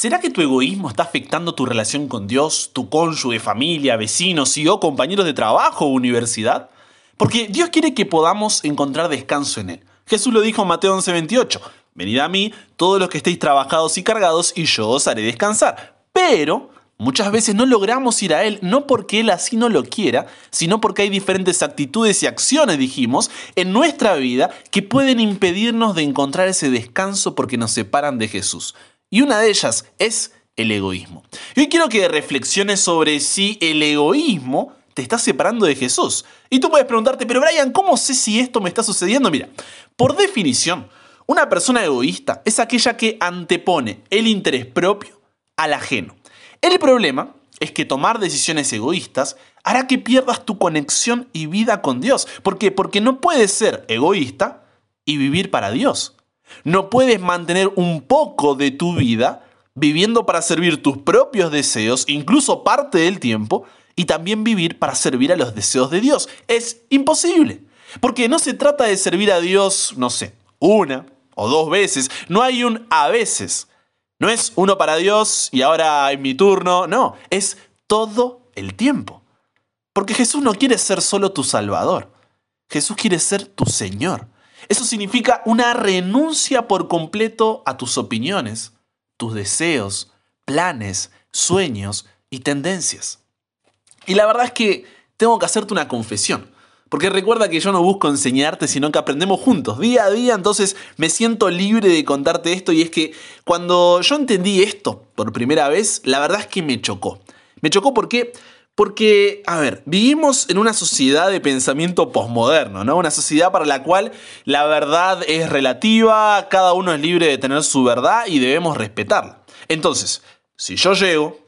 ¿Será que tu egoísmo está afectando tu relación con Dios, tu cónyuge, familia, vecinos y o compañeros de trabajo o universidad? Porque Dios quiere que podamos encontrar descanso en Él. Jesús lo dijo en Mateo 11:28. Venid a mí, todos los que estéis trabajados y cargados, y yo os haré descansar. Pero muchas veces no logramos ir a Él, no porque Él así no lo quiera, sino porque hay diferentes actitudes y acciones, dijimos, en nuestra vida que pueden impedirnos de encontrar ese descanso porque nos separan de Jesús. Y una de ellas es el egoísmo. Y hoy quiero que reflexiones sobre si el egoísmo te está separando de Jesús. Y tú puedes preguntarte, pero Brian, ¿cómo sé si esto me está sucediendo? Mira, por definición, una persona egoísta es aquella que antepone el interés propio al ajeno. El problema es que tomar decisiones egoístas hará que pierdas tu conexión y vida con Dios. ¿Por qué? Porque no puedes ser egoísta y vivir para Dios. No puedes mantener un poco de tu vida viviendo para servir tus propios deseos, incluso parte del tiempo, y también vivir para servir a los deseos de Dios. Es imposible. Porque no se trata de servir a Dios, no sé, una o dos veces. No hay un a veces. No es uno para Dios y ahora en mi turno. No, es todo el tiempo. Porque Jesús no quiere ser solo tu Salvador. Jesús quiere ser tu Señor. Eso significa una renuncia por completo a tus opiniones, tus deseos, planes, sueños y tendencias. Y la verdad es que tengo que hacerte una confesión. Porque recuerda que yo no busco enseñarte, sino que aprendemos juntos, día a día, entonces me siento libre de contarte esto y es que cuando yo entendí esto por primera vez, la verdad es que me chocó. Me chocó porque porque, a ver, vivimos en una sociedad de pensamiento posmoderno, ¿no? Una sociedad para la cual la verdad es relativa, cada uno es libre de tener su verdad y debemos respetarla. Entonces, si yo llego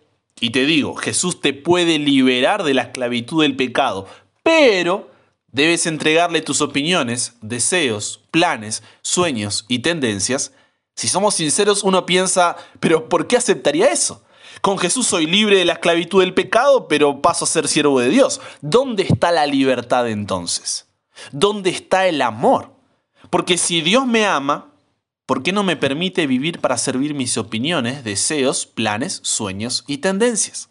y te digo, Jesús te puede liberar de la esclavitud del pecado, pero debes entregarle tus opiniones, deseos, planes, sueños y tendencias, si somos sinceros uno piensa, pero ¿por qué aceptaría eso? Con Jesús soy libre de la esclavitud del pecado, pero paso a ser siervo de Dios. ¿Dónde está la libertad entonces? ¿Dónde está el amor? Porque si Dios me ama, ¿por qué no me permite vivir para servir mis opiniones, deseos, planes, sueños y tendencias?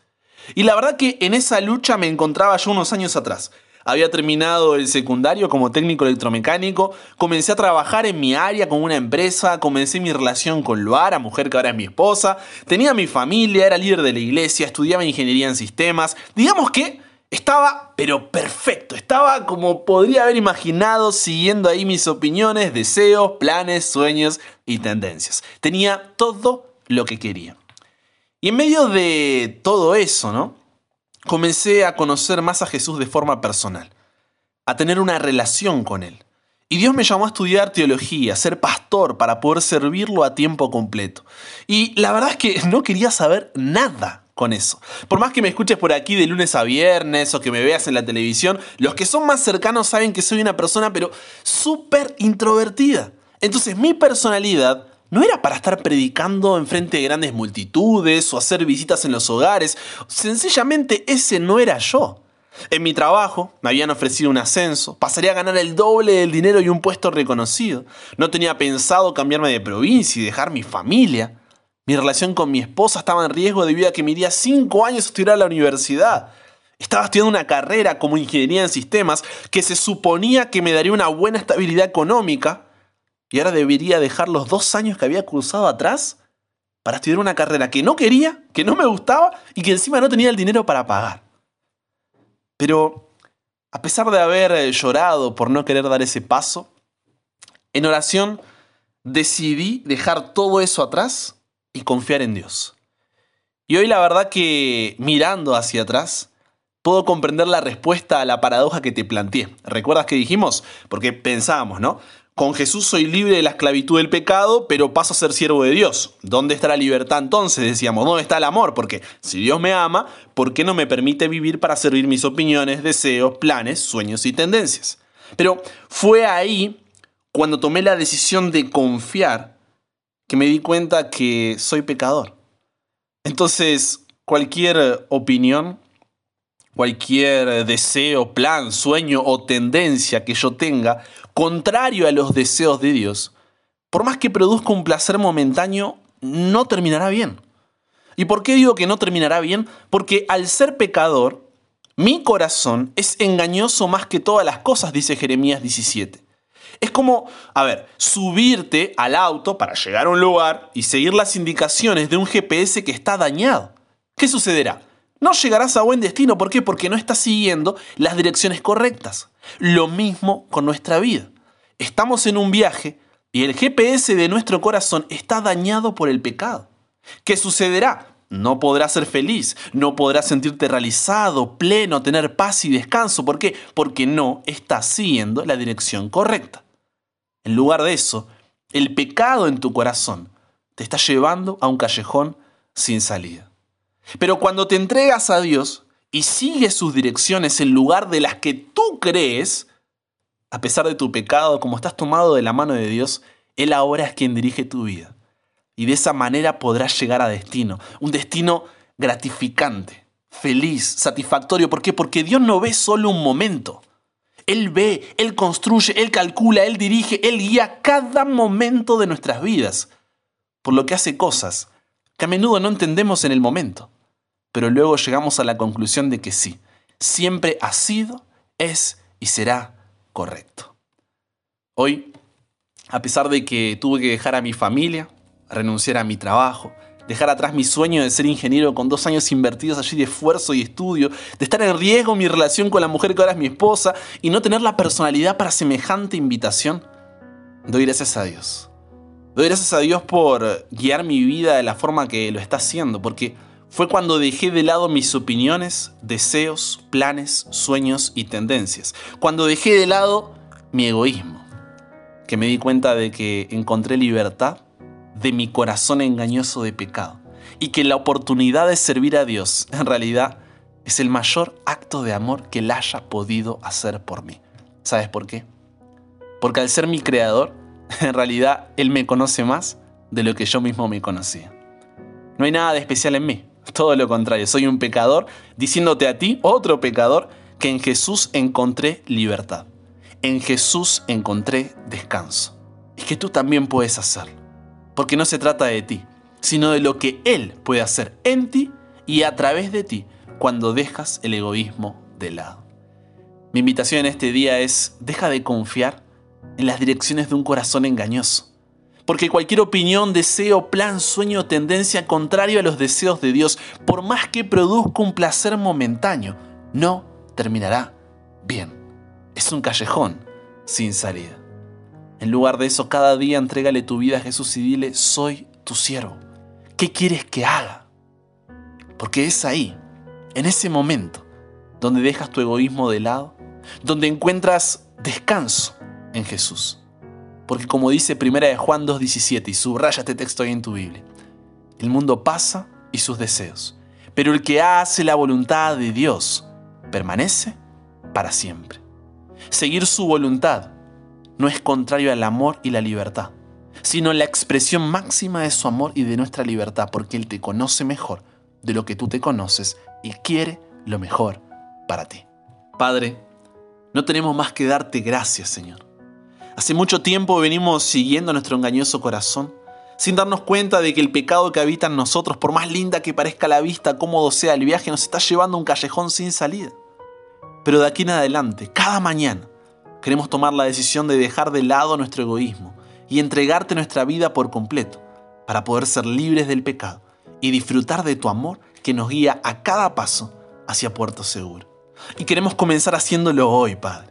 Y la verdad que en esa lucha me encontraba yo unos años atrás. Había terminado el secundario como técnico electromecánico, comencé a trabajar en mi área con una empresa, comencé mi relación con Luara, mujer que ahora es mi esposa, tenía mi familia, era líder de la iglesia, estudiaba ingeniería en sistemas. Digamos que estaba, pero perfecto, estaba como podría haber imaginado, siguiendo ahí mis opiniones, deseos, planes, sueños y tendencias. Tenía todo lo que quería. Y en medio de todo eso, ¿no? Comencé a conocer más a Jesús de forma personal, a tener una relación con Él. Y Dios me llamó a estudiar teología, a ser pastor para poder servirlo a tiempo completo. Y la verdad es que no quería saber nada con eso. Por más que me escuches por aquí de lunes a viernes o que me veas en la televisión, los que son más cercanos saben que soy una persona pero súper introvertida. Entonces mi personalidad no era para estar predicando en frente de grandes multitudes o hacer visitas en los hogares. Sencillamente ese no era yo. En mi trabajo me habían ofrecido un ascenso, pasaría a ganar el doble del dinero y un puesto reconocido. No tenía pensado cambiarme de provincia y dejar mi familia. Mi relación con mi esposa estaba en riesgo debido a que me iría cinco años a estudiar a la universidad. Estaba estudiando una carrera como ingeniería en sistemas que se suponía que me daría una buena estabilidad económica, y ahora debería dejar los dos años que había cursado atrás para estudiar una carrera que no quería, que no me gustaba y que encima no tenía el dinero para pagar. Pero a pesar de haber eh, llorado por no querer dar ese paso, en oración decidí dejar todo eso atrás y confiar en Dios. Y hoy la verdad que mirando hacia atrás, puedo comprender la respuesta a la paradoja que te planteé. ¿Recuerdas que dijimos? Porque pensábamos, ¿no? Con Jesús soy libre de la esclavitud del pecado, pero paso a ser siervo de Dios. ¿Dónde está la libertad entonces? Decíamos, ¿dónde está el amor? Porque si Dios me ama, ¿por qué no me permite vivir para servir mis opiniones, deseos, planes, sueños y tendencias? Pero fue ahí cuando tomé la decisión de confiar que me di cuenta que soy pecador. Entonces, cualquier opinión, cualquier deseo, plan, sueño o tendencia que yo tenga contrario a los deseos de Dios, por más que produzca un placer momentáneo, no terminará bien. ¿Y por qué digo que no terminará bien? Porque al ser pecador, mi corazón es engañoso más que todas las cosas, dice Jeremías 17. Es como, a ver, subirte al auto para llegar a un lugar y seguir las indicaciones de un GPS que está dañado. ¿Qué sucederá? No llegarás a buen destino. ¿Por qué? Porque no estás siguiendo las direcciones correctas. Lo mismo con nuestra vida. Estamos en un viaje y el GPS de nuestro corazón está dañado por el pecado. ¿Qué sucederá? No podrás ser feliz, no podrás sentirte realizado, pleno, tener paz y descanso. ¿Por qué? Porque no estás siguiendo la dirección correcta. En lugar de eso, el pecado en tu corazón te está llevando a un callejón sin salida. Pero cuando te entregas a Dios y sigues sus direcciones en lugar de las que tú crees, a pesar de tu pecado, como estás tomado de la mano de Dios, Él ahora es quien dirige tu vida. Y de esa manera podrás llegar a destino, un destino gratificante, feliz, satisfactorio. ¿Por qué? Porque Dios no ve solo un momento. Él ve, Él construye, Él calcula, Él dirige, Él guía cada momento de nuestras vidas. Por lo que hace cosas que a menudo no entendemos en el momento. Pero luego llegamos a la conclusión de que sí, siempre ha sido, es y será correcto. Hoy, a pesar de que tuve que dejar a mi familia, renunciar a mi trabajo, dejar atrás mi sueño de ser ingeniero con dos años invertidos allí de esfuerzo y estudio, de estar en riesgo mi relación con la mujer que ahora es mi esposa y no tener la personalidad para semejante invitación, doy gracias a Dios. Doy gracias a Dios por guiar mi vida de la forma que lo está haciendo, porque fue cuando dejé de lado mis opiniones, deseos, planes, sueños y tendencias. Cuando dejé de lado mi egoísmo, que me di cuenta de que encontré libertad de mi corazón engañoso de pecado y que la oportunidad de servir a Dios en realidad es el mayor acto de amor que Él haya podido hacer por mí. ¿Sabes por qué? Porque al ser mi creador, en realidad Él me conoce más de lo que yo mismo me conocía. No hay nada de especial en mí, todo lo contrario, soy un pecador diciéndote a ti, otro pecador, que en Jesús encontré libertad. En Jesús encontré descanso. Y que tú también puedes hacerlo. Porque no se trata de ti, sino de lo que Él puede hacer en ti y a través de ti cuando dejas el egoísmo de lado. Mi invitación en este día es, deja de confiar en las direcciones de un corazón engañoso. Porque cualquier opinión, deseo, plan, sueño tendencia contrario a los deseos de Dios, por más que produzca un placer momentáneo, no terminará bien. Es un callejón sin salida. En lugar de eso, cada día entrégale tu vida a Jesús y dile, soy tu siervo. ¿Qué quieres que haga? Porque es ahí, en ese momento, donde dejas tu egoísmo de lado, donde encuentras descanso en Jesús. Porque como dice 1 de Juan 2.17, y subraya este texto ahí en tu Biblia, el mundo pasa y sus deseos, pero el que hace la voluntad de Dios permanece para siempre. Seguir su voluntad no es contrario al amor y la libertad, sino la expresión máxima de su amor y de nuestra libertad, porque Él te conoce mejor de lo que tú te conoces y quiere lo mejor para ti. Padre, no tenemos más que darte gracias, Señor. Hace mucho tiempo venimos siguiendo nuestro engañoso corazón, sin darnos cuenta de que el pecado que habita en nosotros, por más linda que parezca la vista, cómodo sea el viaje, nos está llevando a un callejón sin salida. Pero de aquí en adelante, cada mañana, Queremos tomar la decisión de dejar de lado nuestro egoísmo y entregarte nuestra vida por completo para poder ser libres del pecado y disfrutar de tu amor que nos guía a cada paso hacia Puerto Seguro. Y queremos comenzar haciéndolo hoy, Padre.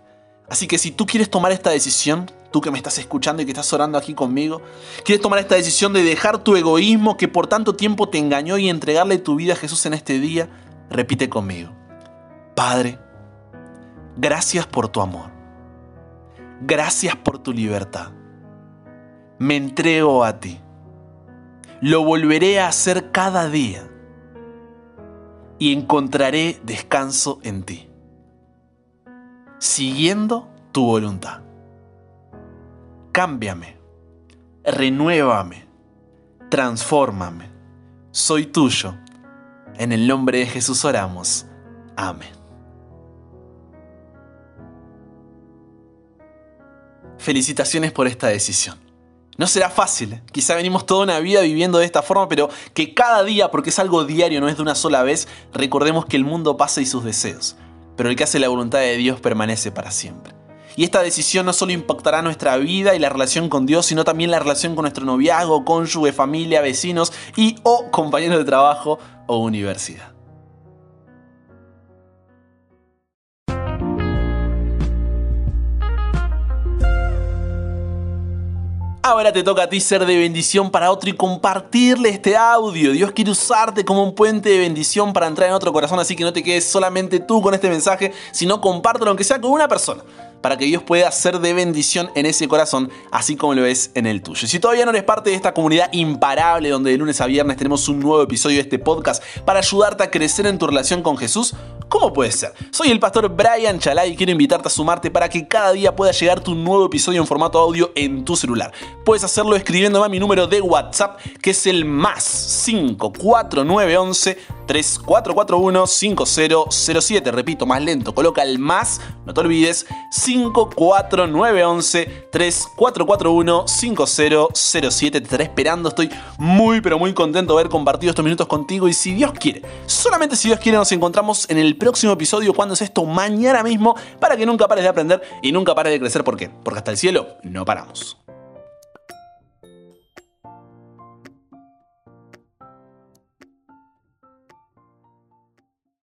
Así que si tú quieres tomar esta decisión, tú que me estás escuchando y que estás orando aquí conmigo, quieres tomar esta decisión de dejar tu egoísmo que por tanto tiempo te engañó y entregarle tu vida a Jesús en este día, repite conmigo. Padre, gracias por tu amor. Gracias por tu libertad. Me entrego a ti. Lo volveré a hacer cada día y encontraré descanso en ti, siguiendo tu voluntad. Cámbiame, renuévame, transfórmame. Soy tuyo. En el nombre de Jesús oramos. Amén. Felicitaciones por esta decisión. No será fácil, quizá venimos toda una vida viviendo de esta forma, pero que cada día, porque es algo diario, no es de una sola vez, recordemos que el mundo pasa y sus deseos, pero el que hace la voluntad de Dios permanece para siempre. Y esta decisión no solo impactará nuestra vida y la relación con Dios, sino también la relación con nuestro noviazgo, cónyuge, familia, vecinos y o compañeros de trabajo o universidad. Ahora te toca a ti ser de bendición para otro y compartirle este audio. Dios quiere usarte como un puente de bendición para entrar en otro corazón, así que no te quedes solamente tú con este mensaje, sino compártelo aunque sea con una persona para que Dios pueda ser de bendición en ese corazón, así como lo es en el tuyo. Si todavía no eres parte de esta comunidad imparable donde de lunes a viernes tenemos un nuevo episodio de este podcast para ayudarte a crecer en tu relación con Jesús, ¿cómo puede ser? Soy el pastor Brian Chalai y quiero invitarte a sumarte para que cada día pueda llegar tu nuevo episodio en formato audio en tu celular. Puedes hacerlo escribiéndome a mi número de WhatsApp, que es el más 54911 3441 5007. Repito, más lento, coloca el más, no te olvides, 54911 3441 5007. Te estaré esperando, estoy muy pero muy contento de haber compartido estos minutos contigo y si Dios quiere, solamente si Dios quiere nos encontramos en el próximo episodio cuando es esto mañana mismo para que nunca pares de aprender y nunca pares de crecer. ¿Por qué? Porque hasta el cielo no paramos.